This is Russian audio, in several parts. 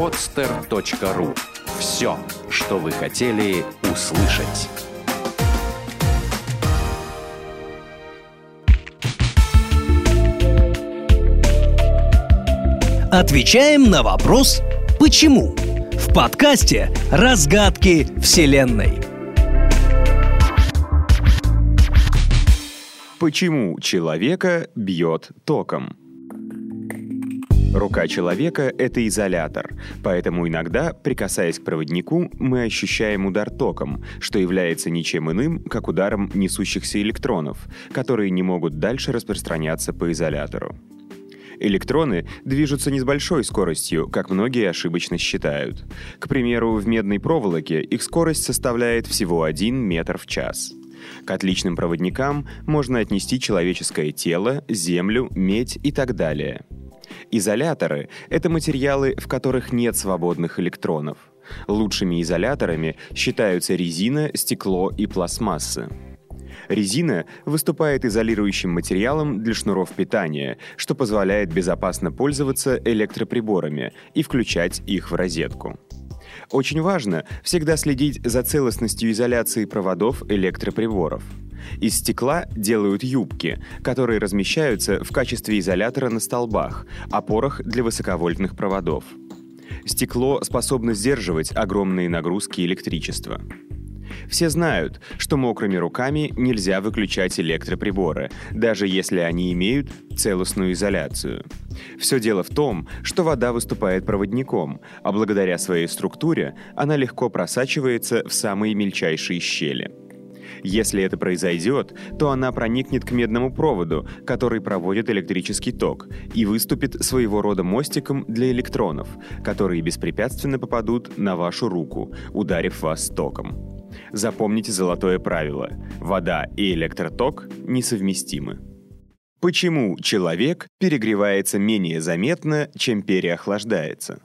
podster.ru. Все, что вы хотели услышать. Отвечаем на вопрос «Почему?» в подкасте «Разгадки Вселенной». Почему человека бьет током? Рука человека — это изолятор, поэтому иногда, прикасаясь к проводнику, мы ощущаем удар током, что является ничем иным, как ударом несущихся электронов, которые не могут дальше распространяться по изолятору. Электроны движутся не с большой скоростью, как многие ошибочно считают. К примеру, в медной проволоке их скорость составляет всего 1 метр в час. К отличным проводникам можно отнести человеческое тело, землю, медь и так далее. Изоляторы — это материалы, в которых нет свободных электронов. Лучшими изоляторами считаются резина, стекло и пластмасса. Резина выступает изолирующим материалом для шнуров питания, что позволяет безопасно пользоваться электроприборами и включать их в розетку. Очень важно всегда следить за целостностью изоляции проводов электроприборов. Из стекла делают юбки, которые размещаются в качестве изолятора на столбах, опорах для высоковольтных проводов. Стекло способно сдерживать огромные нагрузки электричества. Все знают, что мокрыми руками нельзя выключать электроприборы, даже если они имеют целостную изоляцию. Все дело в том, что вода выступает проводником, а благодаря своей структуре она легко просачивается в самые мельчайшие щели. Если это произойдет, то она проникнет к медному проводу, который проводит электрический ток, и выступит своего рода мостиком для электронов, которые беспрепятственно попадут на вашу руку, ударив вас током. Запомните золотое правило. Вода и электроток несовместимы. Почему человек перегревается менее заметно, чем переохлаждается?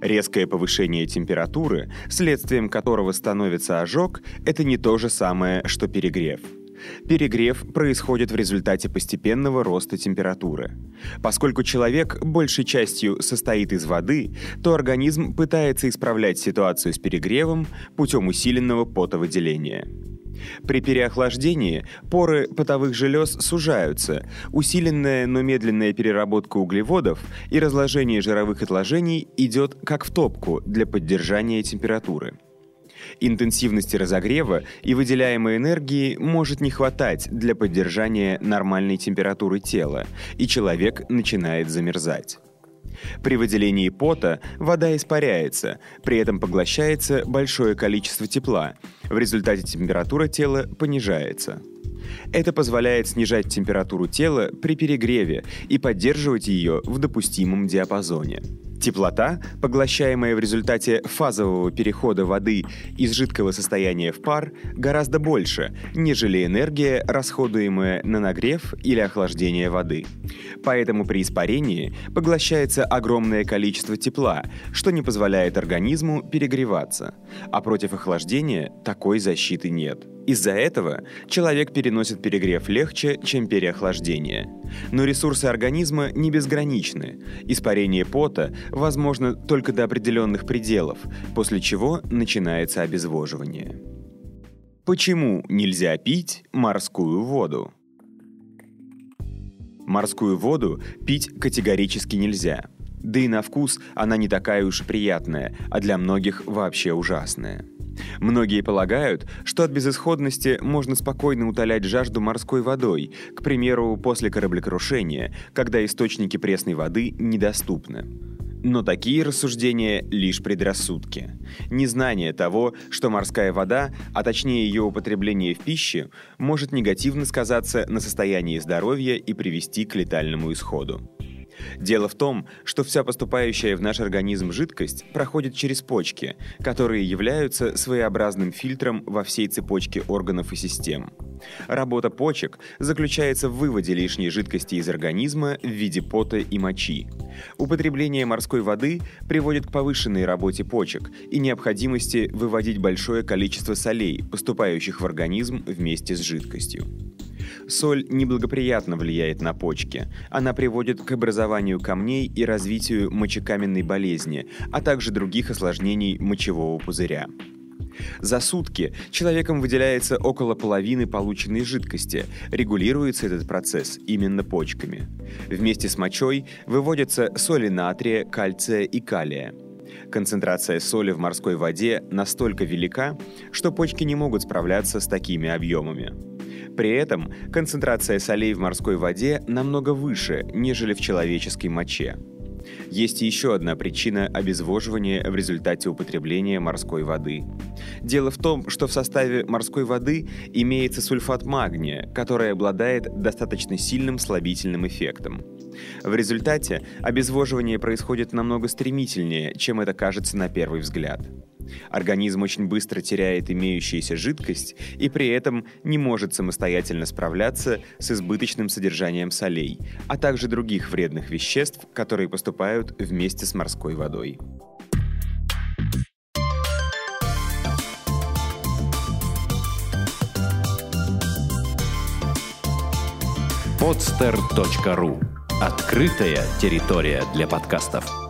Резкое повышение температуры, следствием которого становится ожог, это не то же самое, что перегрев – Перегрев происходит в результате постепенного роста температуры. Поскольку человек большей частью состоит из воды, то организм пытается исправлять ситуацию с перегревом путем усиленного потовыделения. При переохлаждении поры потовых желез сужаются, усиленная, но медленная переработка углеводов и разложение жировых отложений идет как в топку для поддержания температуры. Интенсивности разогрева и выделяемой энергии может не хватать для поддержания нормальной температуры тела, и человек начинает замерзать. При выделении пота вода испаряется, при этом поглощается большое количество тепла. В результате температура тела понижается. Это позволяет снижать температуру тела при перегреве и поддерживать ее в допустимом диапазоне. Теплота, поглощаемая в результате фазового перехода воды из жидкого состояния в пар, гораздо больше, нежели энергия, расходуемая на нагрев или охлаждение воды. Поэтому при испарении поглощается огромное количество тепла, что не позволяет организму перегреваться, а против охлаждения такой защиты нет. Из-за этого человек переносит перегрев легче, чем переохлаждение. Но ресурсы организма не безграничны. Испарение пота возможно только до определенных пределов, после чего начинается обезвоживание. Почему нельзя пить морскую воду? Морскую воду пить категорически нельзя. Да и на вкус она не такая уж приятная, а для многих вообще ужасная. Многие полагают, что от безысходности можно спокойно утолять жажду морской водой, к примеру, после кораблекрушения, когда источники пресной воды недоступны. Но такие рассуждения — лишь предрассудки. Незнание того, что морская вода, а точнее ее употребление в пище, может негативно сказаться на состоянии здоровья и привести к летальному исходу. Дело в том, что вся поступающая в наш организм жидкость проходит через почки, которые являются своеобразным фильтром во всей цепочке органов и систем. Работа почек заключается в выводе лишней жидкости из организма в виде пота и мочи. Употребление морской воды приводит к повышенной работе почек и необходимости выводить большое количество солей, поступающих в организм вместе с жидкостью. Соль неблагоприятно влияет на почки. Она приводит к образованию камней и развитию мочекаменной болезни, а также других осложнений мочевого пузыря. За сутки человеком выделяется около половины полученной жидкости. Регулируется этот процесс именно почками. Вместе с мочой выводятся соли натрия, кальция и калия. Концентрация соли в морской воде настолько велика, что почки не могут справляться с такими объемами. При этом концентрация солей в морской воде намного выше, нежели в человеческой моче. Есть еще одна причина обезвоживания в результате употребления морской воды. Дело в том, что в составе морской воды имеется сульфат магния, который обладает достаточно сильным слабительным эффектом. В результате обезвоживание происходит намного стремительнее, чем это кажется на первый взгляд. Организм очень быстро теряет имеющуюся жидкость и при этом не может самостоятельно справляться с избыточным содержанием солей, а также других вредных веществ, которые поступают вместе с морской водой. podster.ru Открытая территория для подкастов.